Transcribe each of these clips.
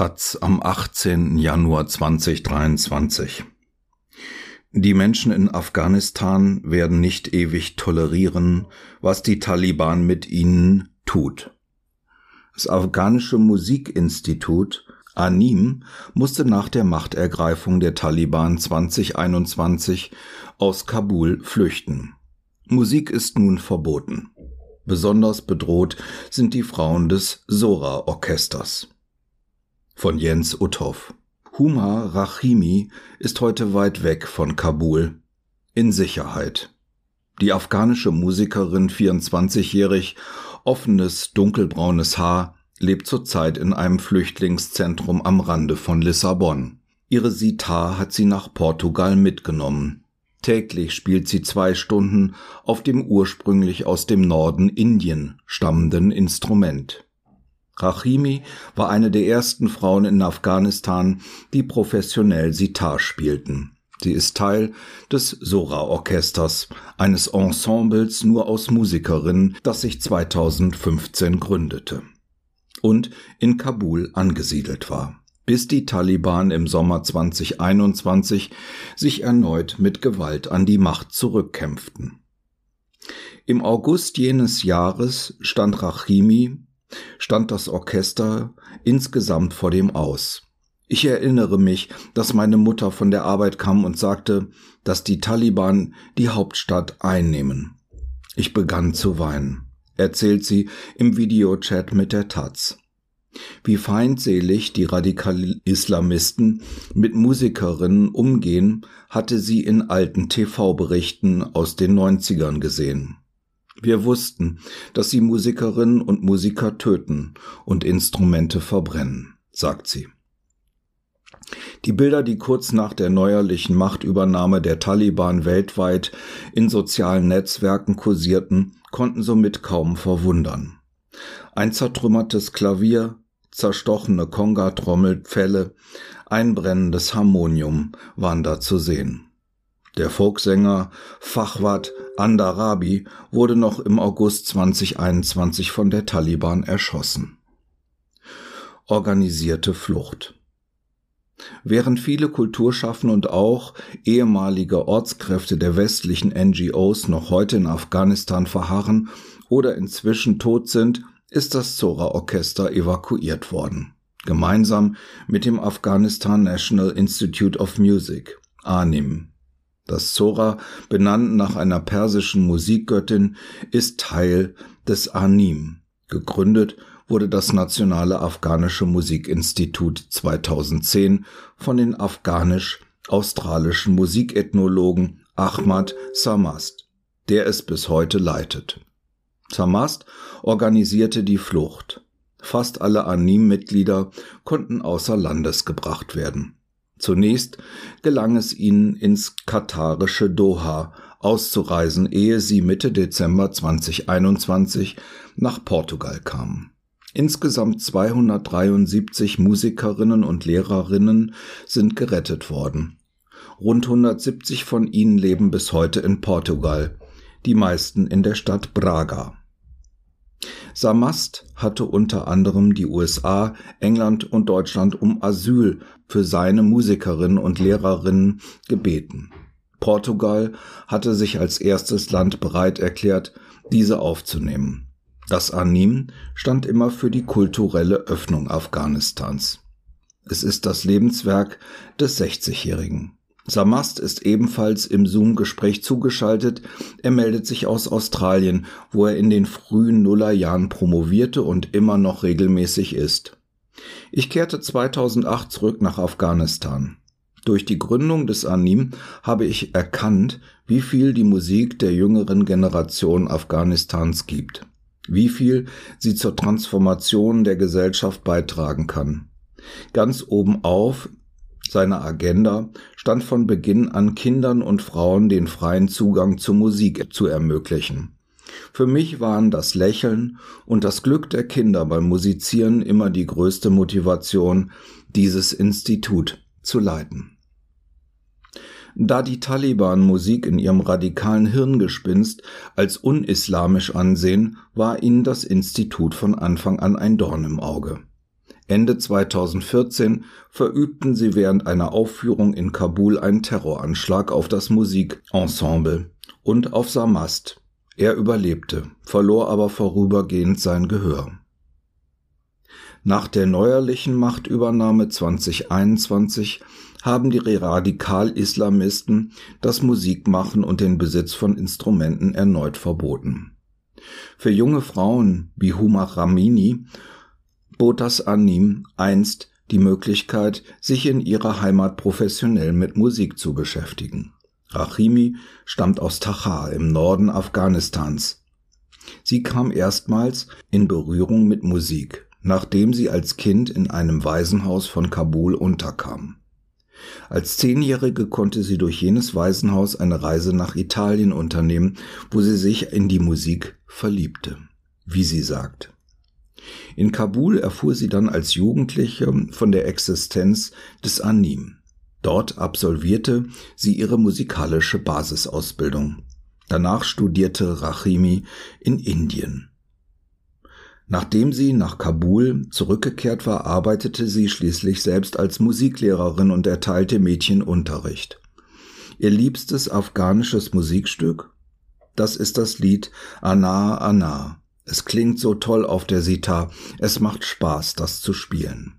Taz am 18. Januar 2023 Die Menschen in Afghanistan werden nicht ewig tolerieren, was die Taliban mit ihnen tut. Das afghanische Musikinstitut ANIM musste nach der Machtergreifung der Taliban 2021 aus Kabul flüchten. Musik ist nun verboten. Besonders bedroht sind die Frauen des Sora-Orchesters von Jens Uthoff. Huma Rachimi ist heute weit weg von Kabul. In Sicherheit. Die afghanische Musikerin, 24-jährig, offenes, dunkelbraunes Haar, lebt zurzeit in einem Flüchtlingszentrum am Rande von Lissabon. Ihre Sitar hat sie nach Portugal mitgenommen. Täglich spielt sie zwei Stunden auf dem ursprünglich aus dem Norden Indien stammenden Instrument. Rachimi war eine der ersten Frauen in Afghanistan, die professionell Sitar spielten. Sie ist Teil des Sora-Orchesters, eines Ensembles nur aus Musikerinnen, das sich 2015 gründete und in Kabul angesiedelt war, bis die Taliban im Sommer 2021 sich erneut mit Gewalt an die Macht zurückkämpften. Im August jenes Jahres stand Rachimi stand das Orchester insgesamt vor dem Aus. Ich erinnere mich, dass meine Mutter von der Arbeit kam und sagte, dass die Taliban die Hauptstadt einnehmen. Ich begann zu weinen, erzählt sie im Videochat mit der Taz. Wie feindselig die Radikal-Islamisten mit Musikerinnen umgehen, hatte sie in alten TV-Berichten aus den 90ern gesehen. Wir wussten, dass sie Musikerinnen und Musiker töten und Instrumente verbrennen, sagt sie. Die Bilder, die kurz nach der neuerlichen Machtübernahme der Taliban weltweit in sozialen Netzwerken kursierten, konnten somit kaum verwundern. Ein zertrümmertes Klavier, zerstochene Konga-Trommelfälle, ein brennendes Harmonium waren da zu sehen. Der Folksänger Fachwat Andarabi wurde noch im August 2021 von der Taliban erschossen. Organisierte Flucht Während viele Kulturschaffende und auch ehemalige Ortskräfte der westlichen NGOs noch heute in Afghanistan verharren oder inzwischen tot sind, ist das Zora-Orchester evakuiert worden. Gemeinsam mit dem Afghanistan National Institute of Music, ANIM. Das Zora, benannt nach einer persischen Musikgöttin, ist Teil des Anim. Gegründet wurde das Nationale Afghanische Musikinstitut 2010 von den afghanisch-australischen Musikethnologen Ahmad Samast, der es bis heute leitet. Samast organisierte die Flucht. Fast alle Anim-Mitglieder konnten außer Landes gebracht werden. Zunächst gelang es ihnen ins katarische Doha auszureisen, ehe sie Mitte Dezember 2021 nach Portugal kamen. Insgesamt 273 Musikerinnen und Lehrerinnen sind gerettet worden. Rund 170 von ihnen leben bis heute in Portugal, die meisten in der Stadt Braga. Samast hatte unter anderem die USA, England und Deutschland um Asyl für seine Musikerinnen und Lehrerinnen gebeten. Portugal hatte sich als erstes Land bereit erklärt, diese aufzunehmen. Das Anim stand immer für die kulturelle Öffnung Afghanistans. Es ist das Lebenswerk des 60-Jährigen. Samast ist ebenfalls im Zoom-Gespräch zugeschaltet. Er meldet sich aus Australien, wo er in den frühen Nullerjahren promovierte und immer noch regelmäßig ist. Ich kehrte 2008 zurück nach Afghanistan. Durch die Gründung des Anim habe ich erkannt, wie viel die Musik der jüngeren Generation Afghanistans gibt, wie viel sie zur Transformation der Gesellschaft beitragen kann. Ganz oben auf seiner Agenda stand von Beginn an Kindern und Frauen den freien Zugang zur Musik zu ermöglichen. Für mich waren das Lächeln und das Glück der Kinder beim Musizieren immer die größte Motivation, dieses Institut zu leiten. Da die Taliban Musik in ihrem radikalen Hirngespinst als unislamisch ansehen, war ihnen das Institut von Anfang an ein Dorn im Auge. Ende 2014 verübten sie während einer Aufführung in Kabul einen Terroranschlag auf das Musikensemble und auf Samast. Er überlebte, verlor aber vorübergehend sein Gehör. Nach der neuerlichen Machtübernahme 2021 haben die Radikal-Islamisten das Musikmachen und den Besitz von Instrumenten erneut verboten. Für junge Frauen wie Huma Ramini bot das Anim einst die Möglichkeit, sich in ihrer Heimat professionell mit Musik zu beschäftigen. Rachimi stammt aus Tacha im Norden Afghanistans. Sie kam erstmals in Berührung mit Musik, nachdem sie als Kind in einem Waisenhaus von Kabul unterkam. Als Zehnjährige konnte sie durch jenes Waisenhaus eine Reise nach Italien unternehmen, wo sie sich in die Musik verliebte, wie sie sagt. In Kabul erfuhr sie dann als Jugendliche von der Existenz des Anim. Dort absolvierte sie ihre musikalische Basisausbildung. Danach studierte Rachimi in Indien. Nachdem sie nach Kabul zurückgekehrt war, arbeitete sie schließlich selbst als Musiklehrerin und erteilte Mädchenunterricht. Ihr liebstes afghanisches Musikstück? Das ist das Lied Ana Ana. Es klingt so toll auf der Sitar. Es macht Spaß, das zu spielen.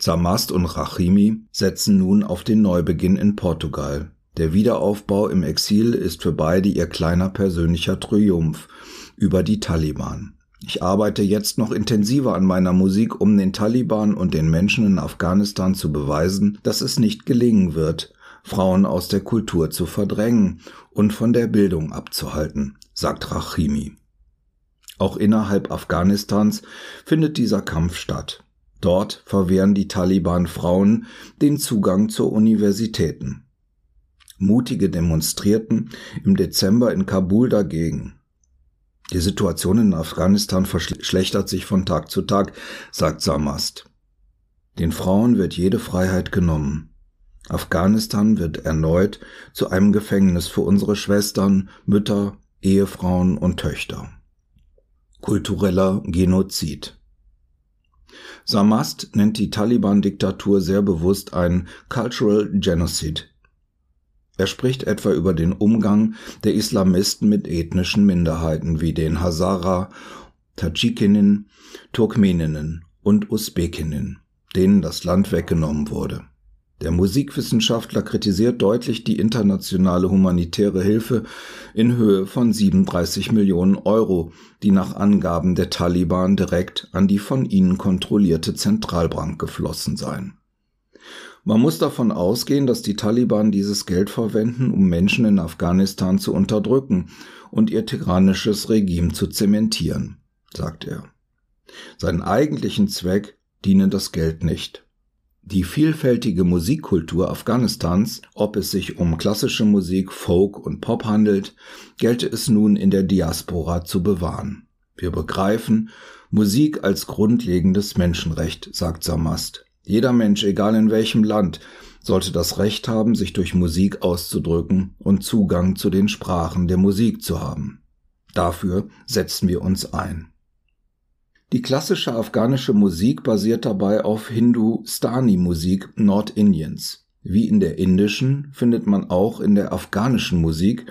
Samast und Rachimi setzen nun auf den Neubeginn in Portugal. Der Wiederaufbau im Exil ist für beide ihr kleiner persönlicher Triumph über die Taliban. Ich arbeite jetzt noch intensiver an meiner Musik, um den Taliban und den Menschen in Afghanistan zu beweisen, dass es nicht gelingen wird, Frauen aus der Kultur zu verdrängen und von der Bildung abzuhalten, sagt Rachimi. Auch innerhalb Afghanistans findet dieser Kampf statt. Dort verwehren die Taliban Frauen den Zugang zu Universitäten. Mutige demonstrierten im Dezember in Kabul dagegen. Die Situation in Afghanistan verschlechtert sich von Tag zu Tag, sagt Samast. Den Frauen wird jede Freiheit genommen. Afghanistan wird erneut zu einem Gefängnis für unsere Schwestern, Mütter, Ehefrauen und Töchter. Kultureller Genozid. Samast nennt die Taliban-Diktatur sehr bewusst ein Cultural Genocide, er spricht etwa über den Umgang der Islamisten mit ethnischen Minderheiten wie den Hazara, Tadschikinnen, Turkmeninnen und Usbekinnen, denen das Land weggenommen wurde. Der Musikwissenschaftler kritisiert deutlich die internationale humanitäre Hilfe in Höhe von 37 Millionen Euro, die nach Angaben der Taliban direkt an die von ihnen kontrollierte Zentralbank geflossen seien. Man muss davon ausgehen, dass die Taliban dieses Geld verwenden, um Menschen in Afghanistan zu unterdrücken und ihr tyrannisches Regime zu zementieren, sagt er. Seinen eigentlichen Zweck diene das Geld nicht. Die vielfältige Musikkultur Afghanistans, ob es sich um klassische Musik, Folk und Pop handelt, gelte es nun in der Diaspora zu bewahren. Wir begreifen Musik als grundlegendes Menschenrecht, sagt Samast. Jeder Mensch, egal in welchem Land, sollte das Recht haben, sich durch Musik auszudrücken und Zugang zu den Sprachen der Musik zu haben. Dafür setzen wir uns ein. Die klassische afghanische Musik basiert dabei auf Hindustani-Musik Nordindiens. Wie in der indischen findet man auch in der afghanischen Musik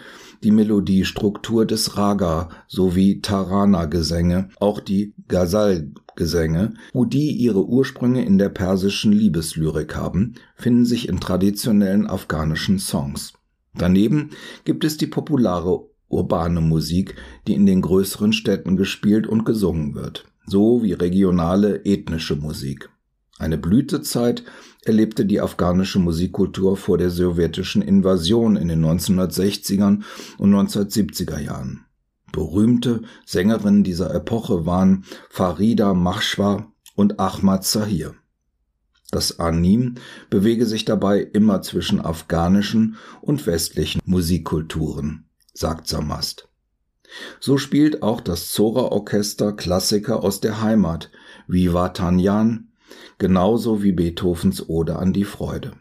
die Melodiestruktur des Raga sowie Tarana-Gesänge, auch die Ghazal-Gesänge, wo die ihre Ursprünge in der persischen Liebeslyrik haben, finden sich in traditionellen afghanischen Songs. Daneben gibt es die populare urbane Musik, die in den größeren Städten gespielt und gesungen wird, so wie regionale ethnische Musik. Eine Blütezeit erlebte die afghanische Musikkultur vor der sowjetischen Invasion in den 1960ern und 1970er Jahren. Berühmte Sängerinnen dieser Epoche waren Farida Mahshwa und Ahmad Zahir. Das Anim bewege sich dabei immer zwischen afghanischen und westlichen Musikkulturen, sagt Samast. So spielt auch das Zora-Orchester Klassiker aus der Heimat wie Vatanyan, genauso wie Beethovens Ode an die Freude.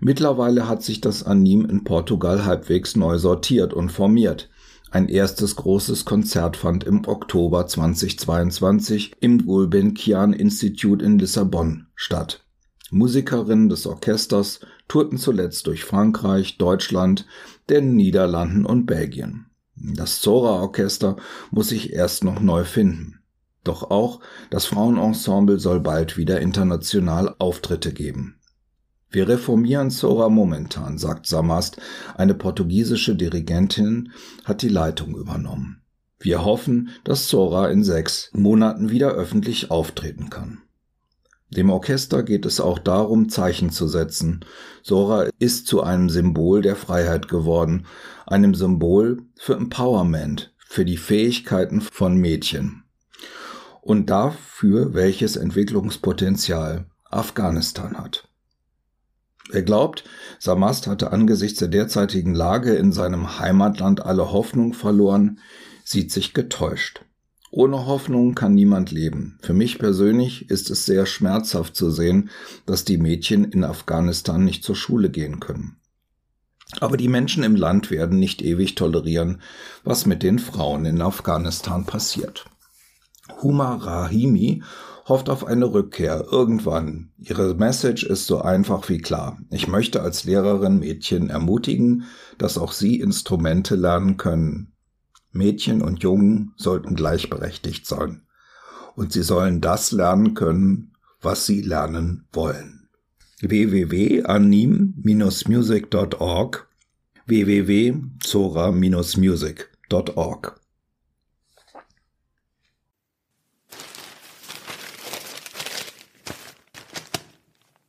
Mittlerweile hat sich das Anim in Portugal halbwegs neu sortiert und formiert. Ein erstes großes Konzert fand im Oktober 2022 im Gulbenkian Institute in Lissabon statt. Musikerinnen des Orchesters tourten zuletzt durch Frankreich, Deutschland, den Niederlanden und Belgien. Das Zora-Orchester muss sich erst noch neu finden. Doch auch das Frauenensemble soll bald wieder international Auftritte geben. Wir reformieren Sora momentan, sagt Samast. Eine portugiesische Dirigentin hat die Leitung übernommen. Wir hoffen, dass Sora in sechs Monaten wieder öffentlich auftreten kann. Dem Orchester geht es auch darum, Zeichen zu setzen. Sora ist zu einem Symbol der Freiheit geworden, einem Symbol für Empowerment, für die Fähigkeiten von Mädchen und dafür, welches Entwicklungspotenzial Afghanistan hat. Er glaubt, Samast hatte angesichts der derzeitigen Lage in seinem Heimatland alle Hoffnung verloren, sieht sich getäuscht. Ohne Hoffnung kann niemand leben. Für mich persönlich ist es sehr schmerzhaft zu sehen, dass die Mädchen in Afghanistan nicht zur Schule gehen können. Aber die Menschen im Land werden nicht ewig tolerieren, was mit den Frauen in Afghanistan passiert. Huma Rahimi hofft auf eine Rückkehr irgendwann. Ihre Message ist so einfach wie klar. Ich möchte als Lehrerin Mädchen ermutigen, dass auch sie Instrumente lernen können. Mädchen und Jungen sollten gleichberechtigt sein. Und sie sollen das lernen können, was sie lernen wollen. www.anim-music.org www.zora-music.org